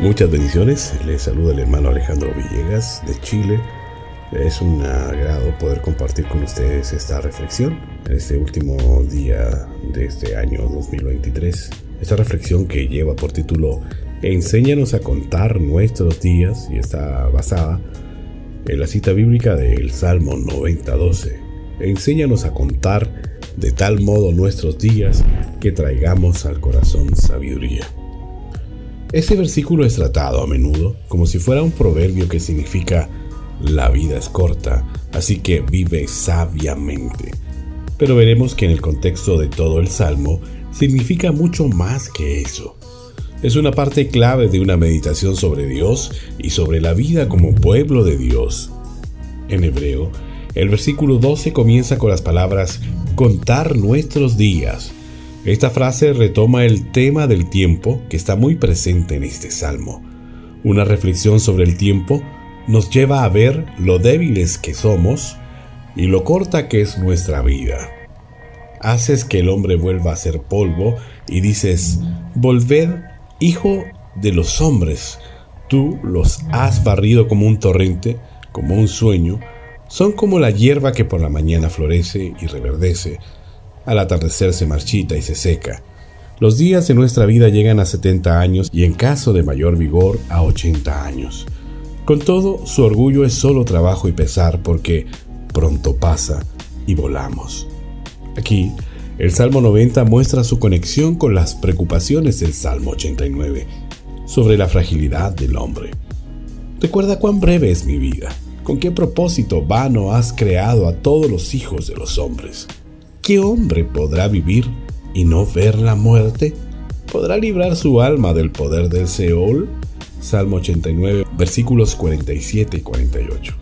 Muchas bendiciones. Les saluda el hermano Alejandro Villegas de Chile. Es un agrado poder compartir con ustedes esta reflexión en este último día de este año 2023. Esta reflexión que lleva por título Enséñanos a contar nuestros días y está basada en la cita bíblica del Salmo 90:12. Enséñanos a contar de tal modo nuestros días que traigamos al corazón sabiduría. Este versículo es tratado a menudo como si fuera un proverbio que significa la vida es corta, así que vive sabiamente. Pero veremos que en el contexto de todo el Salmo significa mucho más que eso. Es una parte clave de una meditación sobre Dios y sobre la vida como pueblo de Dios. En hebreo, el versículo 12 comienza con las palabras contar nuestros días esta frase retoma el tema del tiempo que está muy presente en este salmo. Una reflexión sobre el tiempo nos lleva a ver lo débiles que somos y lo corta que es nuestra vida. Haces que el hombre vuelva a ser polvo y dices, volved, hijo de los hombres, tú los has barrido como un torrente, como un sueño, son como la hierba que por la mañana florece y reverdece, al atardecer se marchita y se seca. Los días de nuestra vida llegan a 70 años y en caso de mayor vigor a 80 años. Con todo, su orgullo es solo trabajo y pesar porque pronto pasa y volamos. Aquí, el Salmo 90 muestra su conexión con las preocupaciones del Salmo 89 sobre la fragilidad del hombre. Recuerda cuán breve es mi vida, con qué propósito vano has creado a todos los hijos de los hombres. ¿Qué hombre podrá vivir y no ver la muerte? ¿Podrá librar su alma del poder del Seol? Salmo 89, versículos 47 y 48.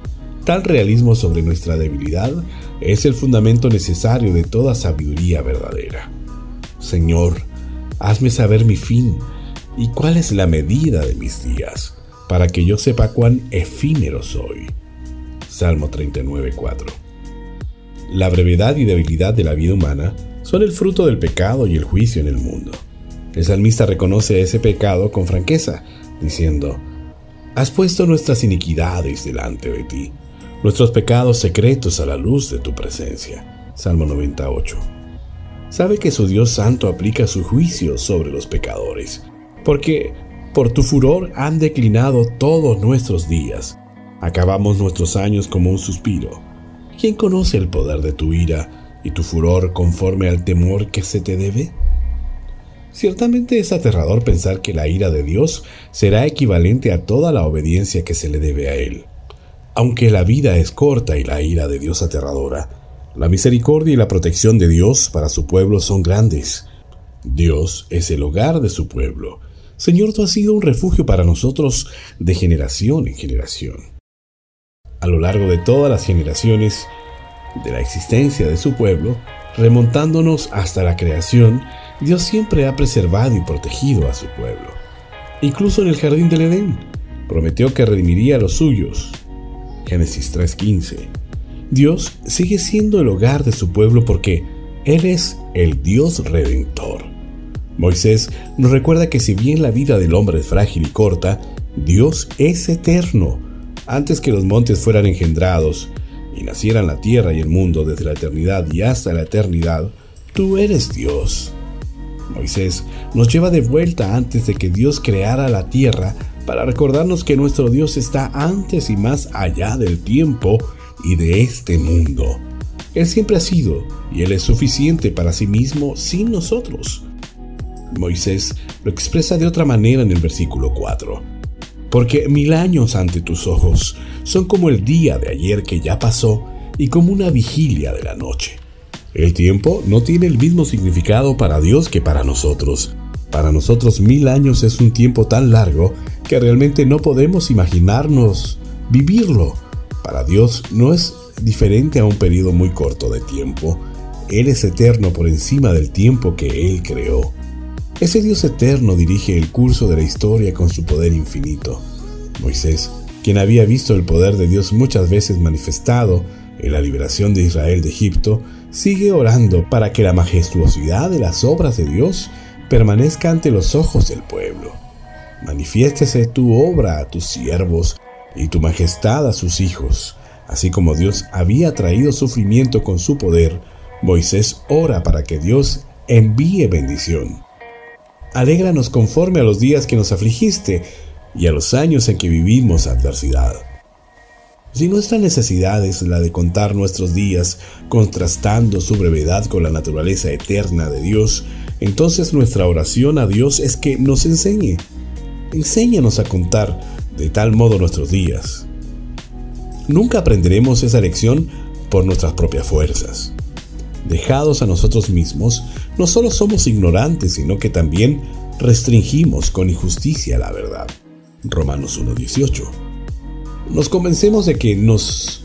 Tal realismo sobre nuestra debilidad es el fundamento necesario de toda sabiduría verdadera. Señor, hazme saber mi fin y cuál es la medida de mis días, para que yo sepa cuán efímero soy. Salmo 39, 4. La brevedad y debilidad de la vida humana son el fruto del pecado y el juicio en el mundo. El salmista reconoce ese pecado con franqueza, diciendo, Has puesto nuestras iniquidades delante de ti, nuestros pecados secretos a la luz de tu presencia. Salmo 98. Sabe que su Dios Santo aplica su juicio sobre los pecadores, porque por tu furor han declinado todos nuestros días. Acabamos nuestros años como un suspiro ¿Quién conoce el poder de tu ira y tu furor conforme al temor que se te debe? Ciertamente es aterrador pensar que la ira de Dios será equivalente a toda la obediencia que se le debe a Él. Aunque la vida es corta y la ira de Dios aterradora, la misericordia y la protección de Dios para su pueblo son grandes. Dios es el hogar de su pueblo. Señor, tú has sido un refugio para nosotros de generación en generación a lo largo de todas las generaciones de la existencia de su pueblo, remontándonos hasta la creación, Dios siempre ha preservado y protegido a su pueblo. Incluso en el jardín del Edén, prometió que redimiría a los suyos. Génesis 3:15. Dios sigue siendo el hogar de su pueblo porque Él es el Dios redentor. Moisés nos recuerda que si bien la vida del hombre es frágil y corta, Dios es eterno antes que los montes fueran engendrados y nacieran la tierra y el mundo desde la eternidad y hasta la eternidad, tú eres Dios. Moisés nos lleva de vuelta antes de que Dios creara la tierra para recordarnos que nuestro Dios está antes y más allá del tiempo y de este mundo. Él siempre ha sido y Él es suficiente para sí mismo sin nosotros. Moisés lo expresa de otra manera en el versículo 4 porque mil años ante tus ojos son como el día de ayer que ya pasó y como una vigilia de la noche. El tiempo no tiene el mismo significado para Dios que para nosotros. Para nosotros mil años es un tiempo tan largo que realmente no podemos imaginarnos vivirlo. Para Dios no es diferente a un periodo muy corto de tiempo. Él es eterno por encima del tiempo que Él creó. Ese Dios eterno dirige el curso de la historia con su poder infinito. Moisés, quien había visto el poder de Dios muchas veces manifestado en la liberación de Israel de Egipto, sigue orando para que la majestuosidad de las obras de Dios permanezca ante los ojos del pueblo. Manifiéstese tu obra a tus siervos y tu majestad a sus hijos. Así como Dios había traído sufrimiento con su poder, Moisés ora para que Dios envíe bendición. Alégranos conforme a los días que nos afligiste y a los años en que vivimos adversidad. Si nuestra necesidad es la de contar nuestros días contrastando su brevedad con la naturaleza eterna de Dios, entonces nuestra oración a Dios es que nos enseñe. Enséñanos a contar de tal modo nuestros días. Nunca aprenderemos esa lección por nuestras propias fuerzas. Dejados a nosotros mismos, no solo somos ignorantes, sino que también restringimos con injusticia la verdad. Romanos 1.18. Nos convencemos de que nos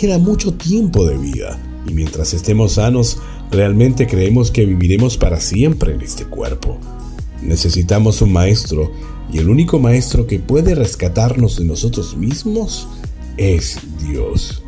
queda mucho tiempo de vida y mientras estemos sanos, realmente creemos que viviremos para siempre en este cuerpo. Necesitamos un maestro y el único maestro que puede rescatarnos de nosotros mismos es Dios.